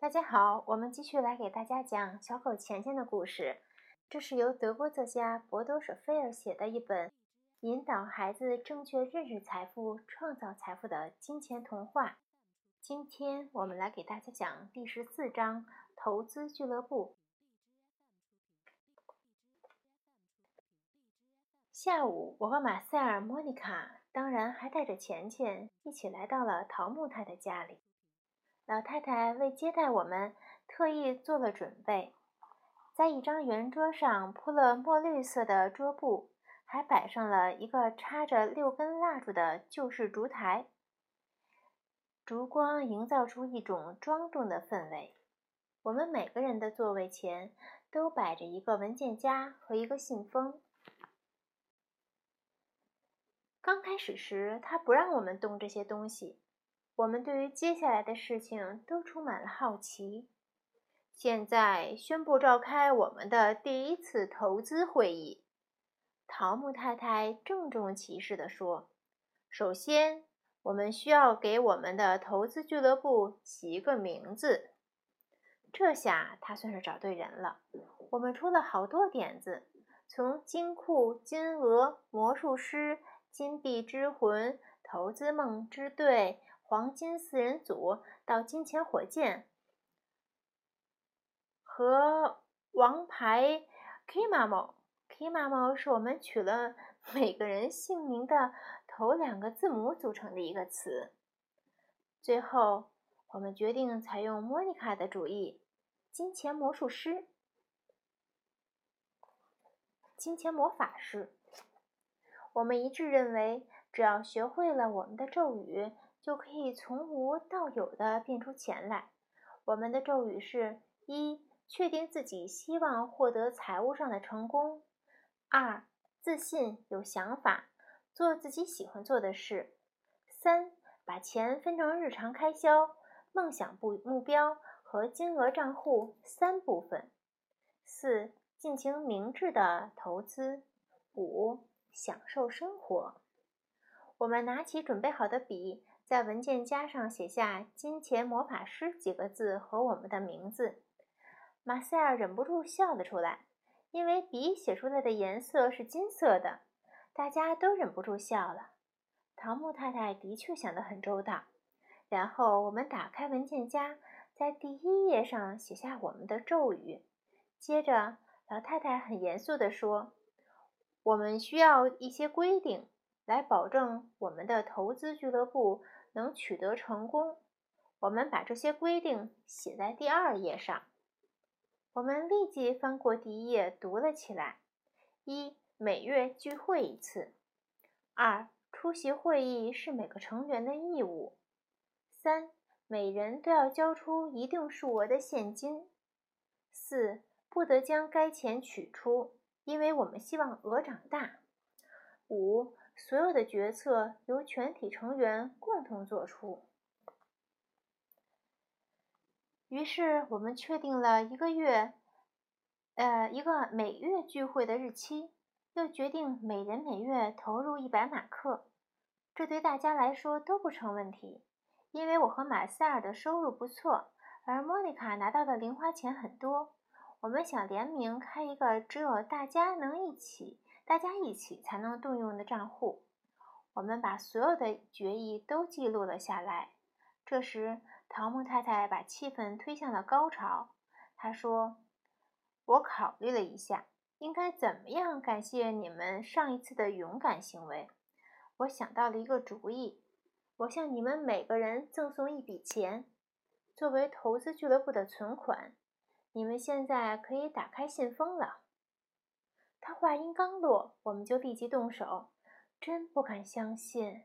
大家好，我们继续来给大家讲小狗钱钱的故事。这是由德国作家博多舍菲尔写的一本引导孩子正确认识财富、创造财富的金钱童话。今天我们来给大家讲第十四章投资俱乐部。下午，我和马塞尔、莫妮卡，当然还带着钱钱，一起来到了桃木太太家里。老太太为接待我们特意做了准备，在一张圆桌上铺了墨绿色的桌布，还摆上了一个插着六根蜡烛的旧式烛台。烛光营造出一种庄重的氛围。我们每个人的座位前都摆着一个文件夹和一个信封。刚开始时，他不让我们动这些东西。我们对于接下来的事情都充满了好奇。现在宣布召开我们的第一次投资会议，桃木太太郑重其事地说：“首先，我们需要给我们的投资俱乐部起一个名字。”这下他算是找对人了。我们出了好多点子，从金库、金鹅、魔术师、金币之魂、投资梦之队。黄金四人组到金钱火箭和王牌 Kimamo，Kimamo 是我们取了 每个人姓名的头两个字母组成的一个词。最后，我们决定采用莫妮卡的主意——金钱魔术师、金钱魔法师。我们一致认为，只要学会了我们的咒语。就可以从无到有的变出钱来。我们的咒语是：一、确定自己希望获得财务上的成功；二、自信有想法，做自己喜欢做的事；三、把钱分成日常开销、梦想部目标和金额账户三部分；四、进行明智的投资；五、享受生活。我们拿起准备好的笔。在文件夹上写下“金钱魔法师”几个字和我们的名字，马塞尔忍不住笑了出来，因为笔写出来的颜色是金色的。大家都忍不住笑了。桃木太太的确想得很周到。然后我们打开文件夹，在第一页上写下我们的咒语。接着，老太太很严肃地说：“我们需要一些规定，来保证我们的投资俱乐部。”能取得成功，我们把这些规定写在第二页上。我们立即翻过第一页，读了起来：一、每月聚会一次；二、出席会议是每个成员的义务；三、每人都要交出一定数额的现金；四、不得将该钱取出，因为我们希望鹅长大；五。所有的决策由全体成员共同做出。于是我们确定了一个月，呃，一个每月聚会的日期，又决定每人每月投入一百马克。这对大家来说都不成问题，因为我和马塞尔的收入不错，而莫妮卡拿到的零花钱很多。我们想联名开一个只有大家能一起。大家一起才能动用的账户，我们把所有的决议都记录了下来。这时，桃木太太把气氛推向了高潮。她说：“我考虑了一下，应该怎么样感谢你们上一次的勇敢行为。我想到了一个主意，我向你们每个人赠送一笔钱，作为投资俱乐部的存款。你们现在可以打开信封了。”他话音刚落，我们就立即动手。真不敢相信，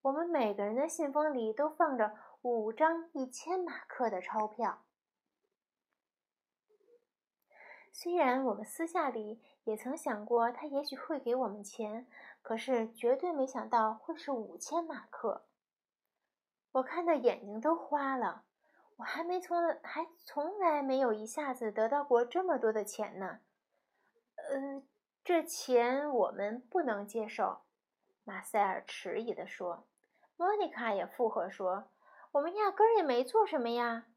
我们每个人的信封里都放着五张一千马克的钞票。虽然我们私下里也曾想过他也许会给我们钱，可是绝对没想到会是五千马克。我看的眼睛都花了，我还没从还从来没有一下子得到过这么多的钱呢。呃，这钱我们不能接受，马塞尔迟疑地说。莫妮卡也附和说：“我们压根儿也没做什么呀。”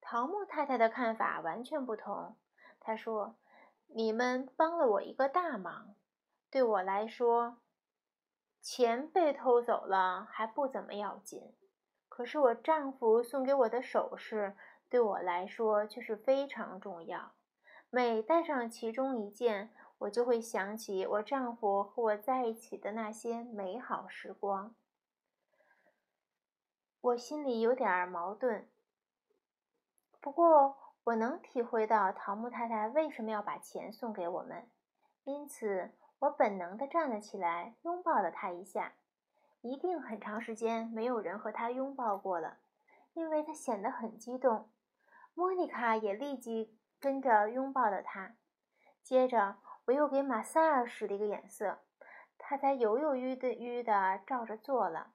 桃木太太的看法完全不同。她说：“你们帮了我一个大忙，对我来说，钱被偷走了还不怎么要紧，可是我丈夫送给我的首饰，对我来说却是非常重要。每戴上其中一件，我就会想起我丈夫和我在一起的那些美好时光。”我心里有点矛盾，不过我能体会到桃木太太为什么要把钱送给我们，因此我本能的站了起来，拥抱了她一下。一定很长时间没有人和她拥抱过了，因为她显得很激动。莫妮卡也立即跟着拥抱了他。接着我又给马塞尔使了一个眼色，他才犹犹豫豫的照着做了。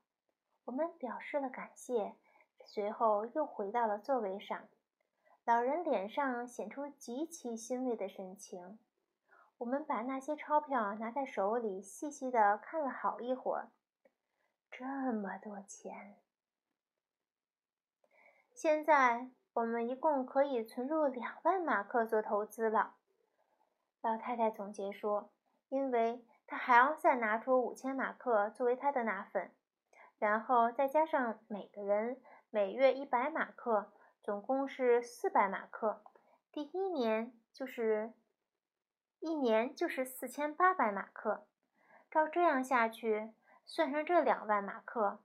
我们表示了感谢，随后又回到了座位上。老人脸上显出极其欣慰的神情。我们把那些钞票拿在手里，细细的看了好一会儿。这么多钱！现在我们一共可以存入两万马克做投资了。老太太总结说：“因为她还要再拿出五千马克作为她的奶粉。”然后再加上每个人每月一百马克，总共是四百马克。第一年就是一年就是四千八百马克。照这样下去，算上这两万马克，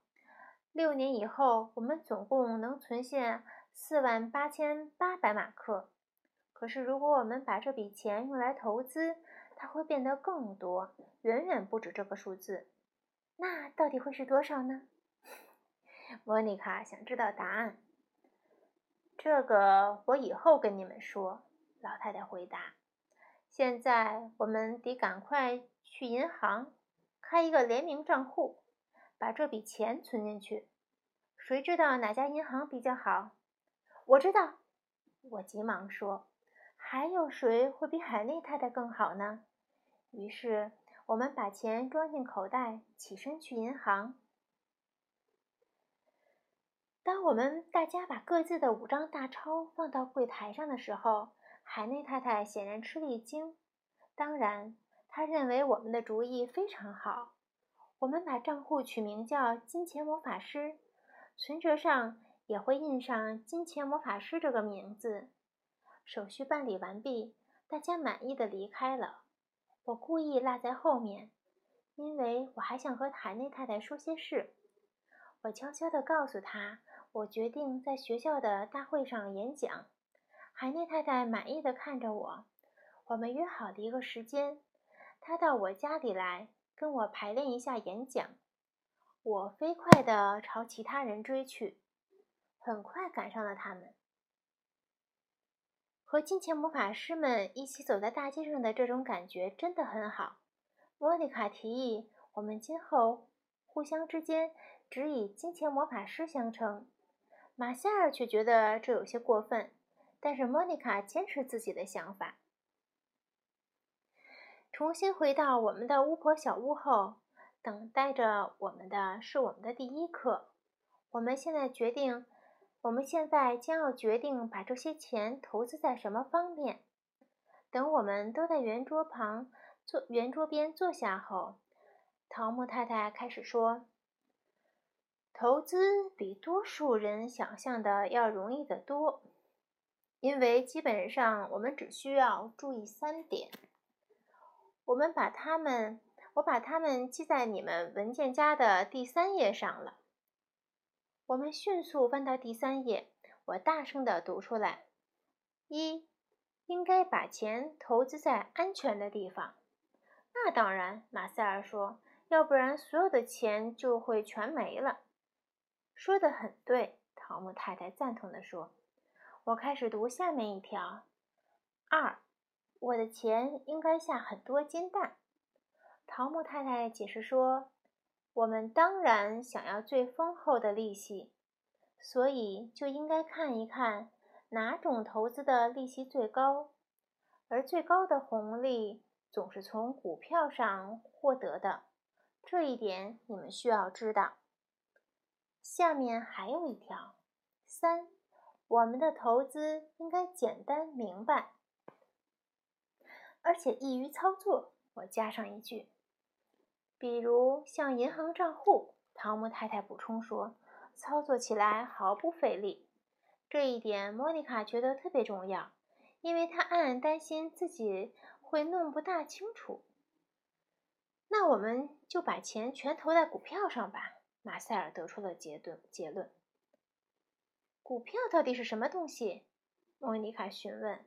六年以后我们总共能存下四万八千八百马克。可是如果我们把这笔钱用来投资，它会变得更多，远远不止这个数字。那到底会是多少呢？莫妮卡想知道答案。这个我以后跟你们说。老太太回答。现在我们得赶快去银行开一个联名账户，把这笔钱存进去。谁知道哪家银行比较好？我知道。我急忙说。还有谁会比海内太太更好呢？于是。我们把钱装进口袋，起身去银行。当我们大家把各自的五张大钞放到柜台上的时候，海内太太显然吃了一惊。当然，她认为我们的主意非常好。我们把账户取名叫“金钱魔法师”，存折上也会印上“金钱魔法师”这个名字。手续办理完毕，大家满意的离开了。我故意落在后面，因为我还想和海内太太说些事。我悄悄地告诉她，我决定在学校的大会上演讲。海内太太满意的看着我。我们约好了一个时间，她到我家里来跟我排练一下演讲。我飞快地朝其他人追去，很快赶上了他们。和金钱魔法师们一起走在大街上的这种感觉真的很好。莫妮卡提议，我们今后互相之间只以金钱魔法师相称。马夏尔却觉得这有些过分，但是莫妮卡坚持自己的想法。重新回到我们的巫婆小屋后，等待着我们的是我们的第一课。我们现在决定。我们现在将要决定把这些钱投资在什么方面。等我们都在圆桌旁坐圆桌边坐下后，桃木太太开始说：“投资比多数人想象的要容易得多，因为基本上我们只需要注意三点。我们把它们，我把它们记在你们文件夹的第三页上了。”我们迅速翻到第三页，我大声地读出来：一，应该把钱投资在安全的地方。那当然，马塞尔说，要不然所有的钱就会全没了。说的很对，桃木太太赞同地说。我开始读下面一条：二，我的钱应该下很多金蛋。桃木太太解释说。我们当然想要最丰厚的利息，所以就应该看一看哪种投资的利息最高，而最高的红利总是从股票上获得的。这一点你们需要知道。下面还有一条：三，我们的投资应该简单明白，而且易于操作。我加上一句，比如像银行账户。汤姆太太补充说，操作起来毫不费力。这一点莫妮卡觉得特别重要，因为她暗暗担心自己会弄不大清楚。那我们就把钱全投在股票上吧。马塞尔得出了结论。结论。股票到底是什么东西？莫妮卡询问。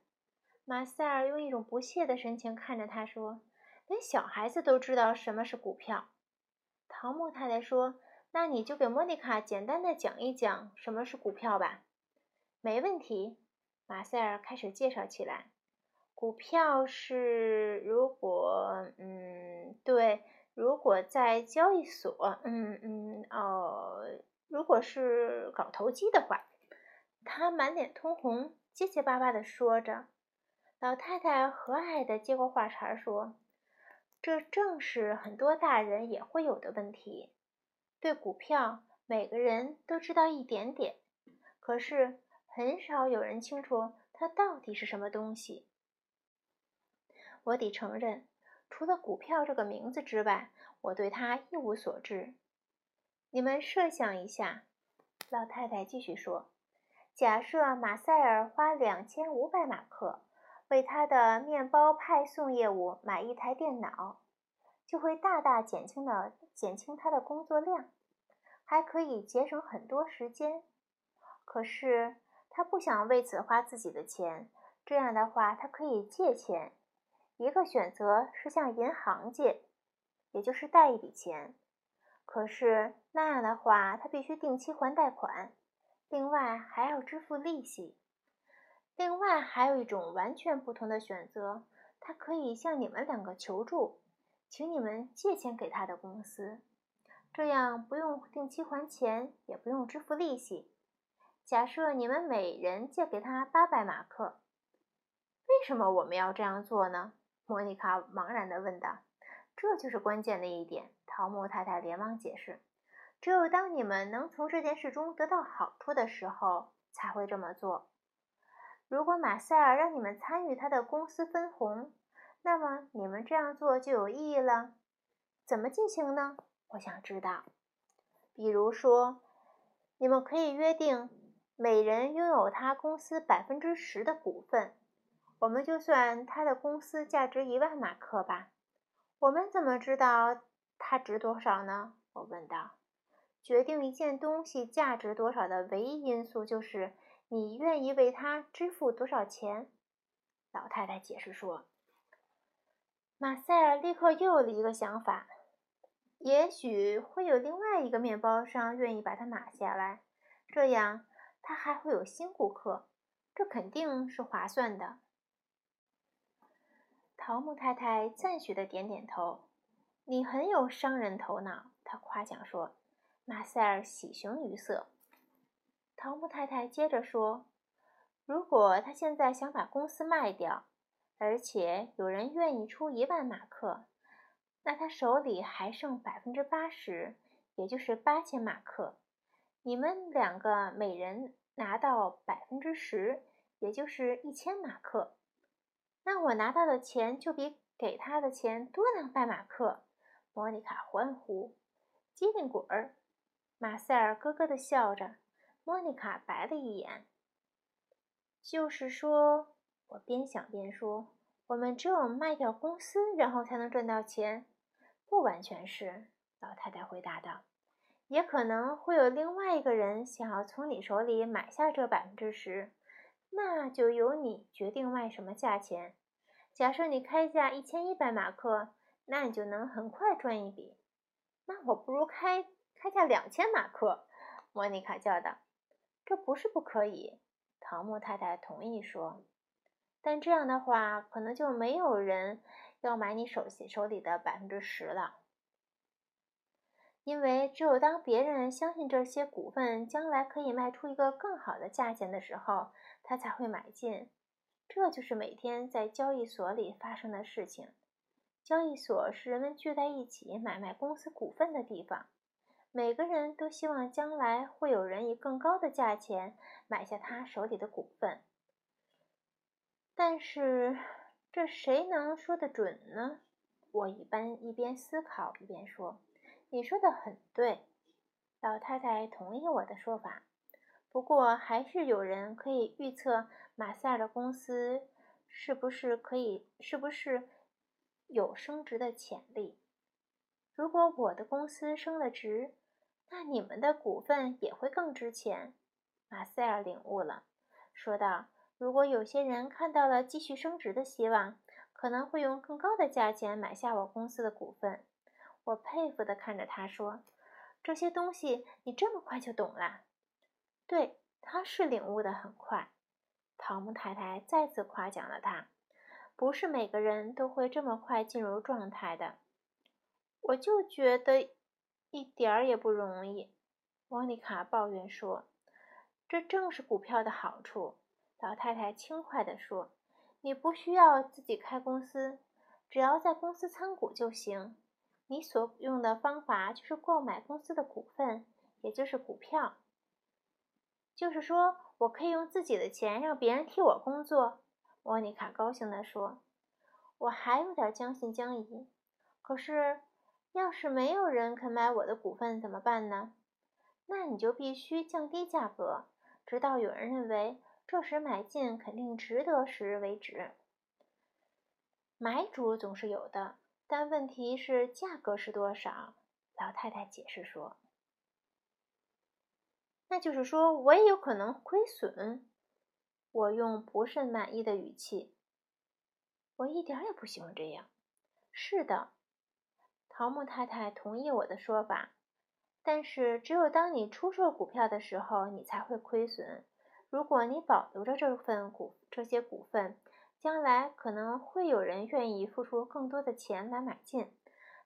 马塞尔用一种不屑的神情看着他说：“连小孩子都知道什么是股票。”陶木太太说：“那你就给莫妮卡简单的讲一讲什么是股票吧。”没问题，马塞尔开始介绍起来。股票是如果，嗯，对，如果在交易所，嗯嗯哦，如果是搞投机的话，他满脸通红，结结巴巴地说着。老太太和蔼地接过话茬说：“这正是很多大人也会有的问题。对股票，每个人都知道一点点，可是……”很少有人清楚它到底是什么东西。我得承认，除了股票这个名字之外，我对它一无所知。你们设想一下，老太太继续说：“假设马塞尔花两千五百马克为他的面包派送业务买一台电脑，就会大大减轻了减轻他的工作量，还可以节省很多时间。可是。”他不想为此花自己的钱，这样的话，他可以借钱。一个选择是向银行借，也就是贷一笔钱。可是那样的话，他必须定期还贷款，另外还要支付利息。另外还有一种完全不同的选择，他可以向你们两个求助，请你们借钱给他的公司，这样不用定期还钱，也不用支付利息。假设你们每人借给他八百马克，为什么我们要这样做呢？莫妮卡茫然地问道。这就是关键的一点，桃木太太连忙解释。只有当你们能从这件事中得到好处的时候，才会这么做。如果马塞尔让你们参与他的公司分红，那么你们这样做就有意义了。怎么进行呢？我想知道。比如说，你们可以约定。每人拥有他公司百分之十的股份，我们就算他的公司价值一万马克吧。我们怎么知道它值多少呢？我问道。决定一件东西价值多少的唯一因素就是你愿意为它支付多少钱。老太太解释说。马塞尔立刻又有了一个想法，也许会有另外一个面包商愿意把它买下来，这样。他还会有新顾客，这肯定是划算的。桃木太太赞许的点点头：“你很有商人头脑。”她夸奖说。马塞尔喜形于色。桃木太太接着说：“如果他现在想把公司卖掉，而且有人愿意出一万马克，那他手里还剩百分之八十，也就是八千马克。”你们两个每人拿到百分之十，也就是一千马克，那我拿到的钱就比给他的钱多两百马克。莫妮卡欢呼：“机灵鬼儿！”马塞尔咯咯地笑着。莫妮卡白了一眼。就是说，我边想边说：“我们只有卖掉公司，然后才能赚到钱。”不完全是，老太太回答道。也可能会有另外一个人想要从你手里买下这百分之十，那就由你决定卖什么价钱。假设你开价一千一百马克，那你就能很快赚一笔。那我不如开开价两千马克。”莫妮卡叫道。“这不是不可以。”桃木太太同意说，“但这样的话，可能就没有人要买你手手里的百分之十了。”因为只有当别人相信这些股份将来可以卖出一个更好的价钱的时候，他才会买进。这就是每天在交易所里发生的事情。交易所是人们聚在一起买卖公司股份的地方。每个人都希望将来会有人以更高的价钱买下他手里的股份。但是，这谁能说得准呢？我一般一边思考一边说：“你说的很对。”老太太同意我的说法。不过，还是有人可以预测马塞尔的公司是不是可以，是不是有升值的潜力。如果我的公司升了值，那你们的股份也会更值钱。马塞尔领悟了，说道：“如果有些人看到了继续升值的希望，可能会用更高的价钱买下我公司的股份。”我佩服地看着他说。这些东西你这么快就懂了？对，他是领悟的很快。桃木太太再次夸奖了他。不是每个人都会这么快进入状态的。我就觉得一点儿也不容易。莫妮卡抱怨说：“这正是股票的好处。”老太太轻快地说：“你不需要自己开公司，只要在公司参股就行。”你所用的方法就是购买公司的股份，也就是股票。就是说我可以用自己的钱让别人替我工作。莫妮卡高兴地说：“我还有点将信将疑。可是，要是没有人肯买我的股份怎么办呢？那你就必须降低价格，直到有人认为这时买进肯定值得时为止。买主总是有的。”但问题是价格是多少？老太太解释说：“那就是说我也有可能亏损。”我用不甚满意的语气：“我一点也不喜欢这样。”是的，桃木太太同意我的说法。但是只有当你出售股票的时候，你才会亏损。如果你保留着这份股这些股份，将来可能会有人愿意付出更多的钱来买进，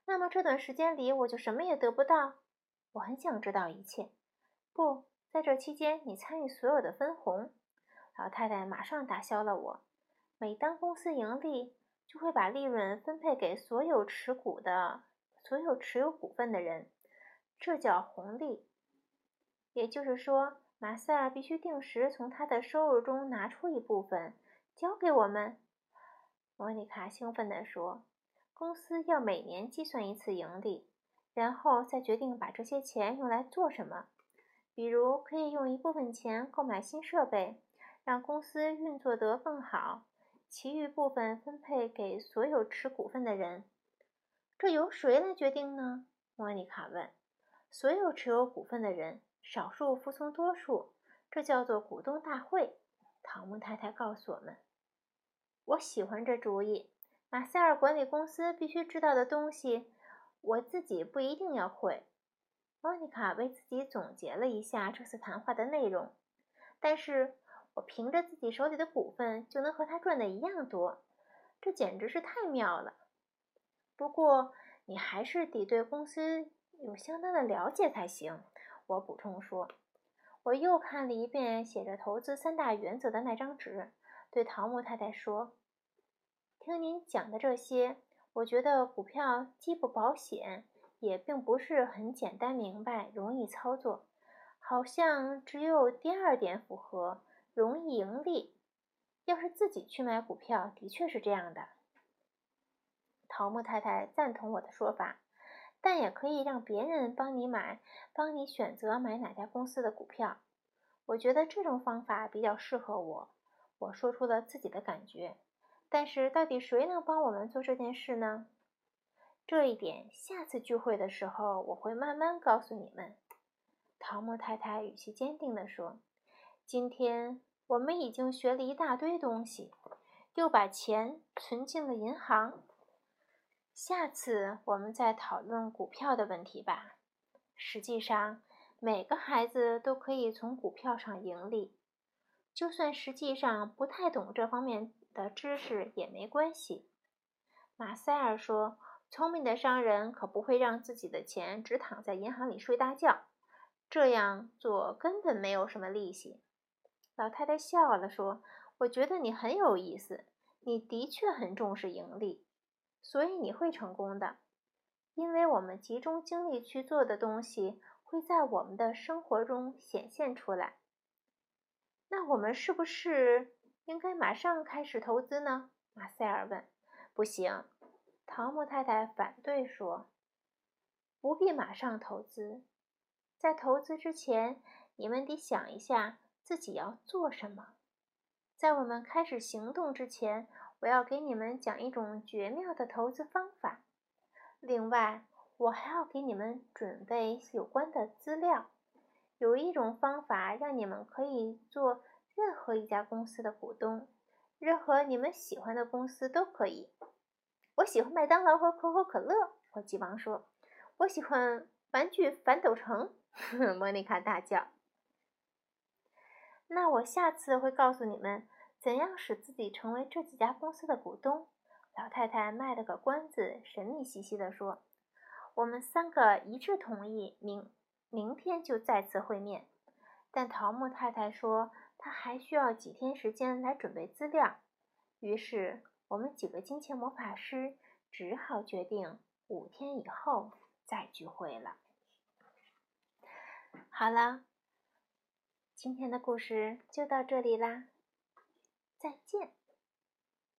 那么这段时间里我就什么也得不到。我很想知道一切。不在这期间，你参与所有的分红。老太太马上打消了我。每当公司盈利，就会把利润分配给所有持股的、所有持有股份的人，这叫红利。也就是说，马塞尔必须定时从他的收入中拿出一部分。交给我们，莫妮卡兴奋地说：“公司要每年计算一次盈利，然后再决定把这些钱用来做什么。比如，可以用一部分钱购买新设备，让公司运作得更好；其余部分分配给所有持股份的人。这由谁来决定呢？”莫妮卡问。“所有持有股份的人，少数服从多数，这叫做股东大会。”唐木太太告诉我们。我喜欢这主意。马塞尔管理公司必须知道的东西，我自己不一定要会。莫妮卡为自己总结了一下这次谈话的内容。但是我凭着自己手里的股份就能和他赚的一样多，这简直是太妙了。不过你还是得对公司有相当的了解才行。我补充说。我又看了一遍写着“投资三大原则”的那张纸，对桃木太太说。听您讲的这些，我觉得股票既不保险，也并不是很简单明白、容易操作。好像只有第二点符合，容易盈利。要是自己去买股票，的确是这样的。桃木太太赞同我的说法，但也可以让别人帮你买，帮你选择买哪家公司的股票。我觉得这种方法比较适合我。我说出了自己的感觉。但是，到底谁能帮我们做这件事呢？这一点，下次聚会的时候我会慢慢告诉你们。”桃木太太语气坚定地说，“今天我们已经学了一大堆东西，又把钱存进了银行。下次我们再讨论股票的问题吧。实际上，每个孩子都可以从股票上盈利，就算实际上不太懂这方面。”的知识也没关系，马塞尔说：“聪明的商人可不会让自己的钱只躺在银行里睡大觉，这样做根本没有什么利息。”老太太笑了说：“我觉得你很有意思，你的确很重视盈利，所以你会成功的。因为我们集中精力去做的东西，会在我们的生活中显现出来。那我们是不是应该马上开始投资呢？马塞尔问。不行，陶木太太反对说：“不必马上投资，在投资之前，你们得想一下自己要做什么。在我们开始行动之前，我要给你们讲一种绝妙的投资方法。另外，我还要给你们准备有关的资料。有一种方法让你们可以做任何一家公司的股东，任何你们喜欢的公司都可以。”我喜欢麦当劳和可口可乐，火鸡王说。我喜欢玩具反斗城，莫妮卡大叫。那我下次会告诉你们怎样使自己成为这几家公司的股东。老太太卖了个关子，神秘兮兮地说：“我们三个一致同意，明明天就再次会面。”但桃木太太说她还需要几天时间来准备资料，于是。我们几个金钱魔法师只好决定五天以后再聚会了。好了，今天的故事就到这里啦，再见。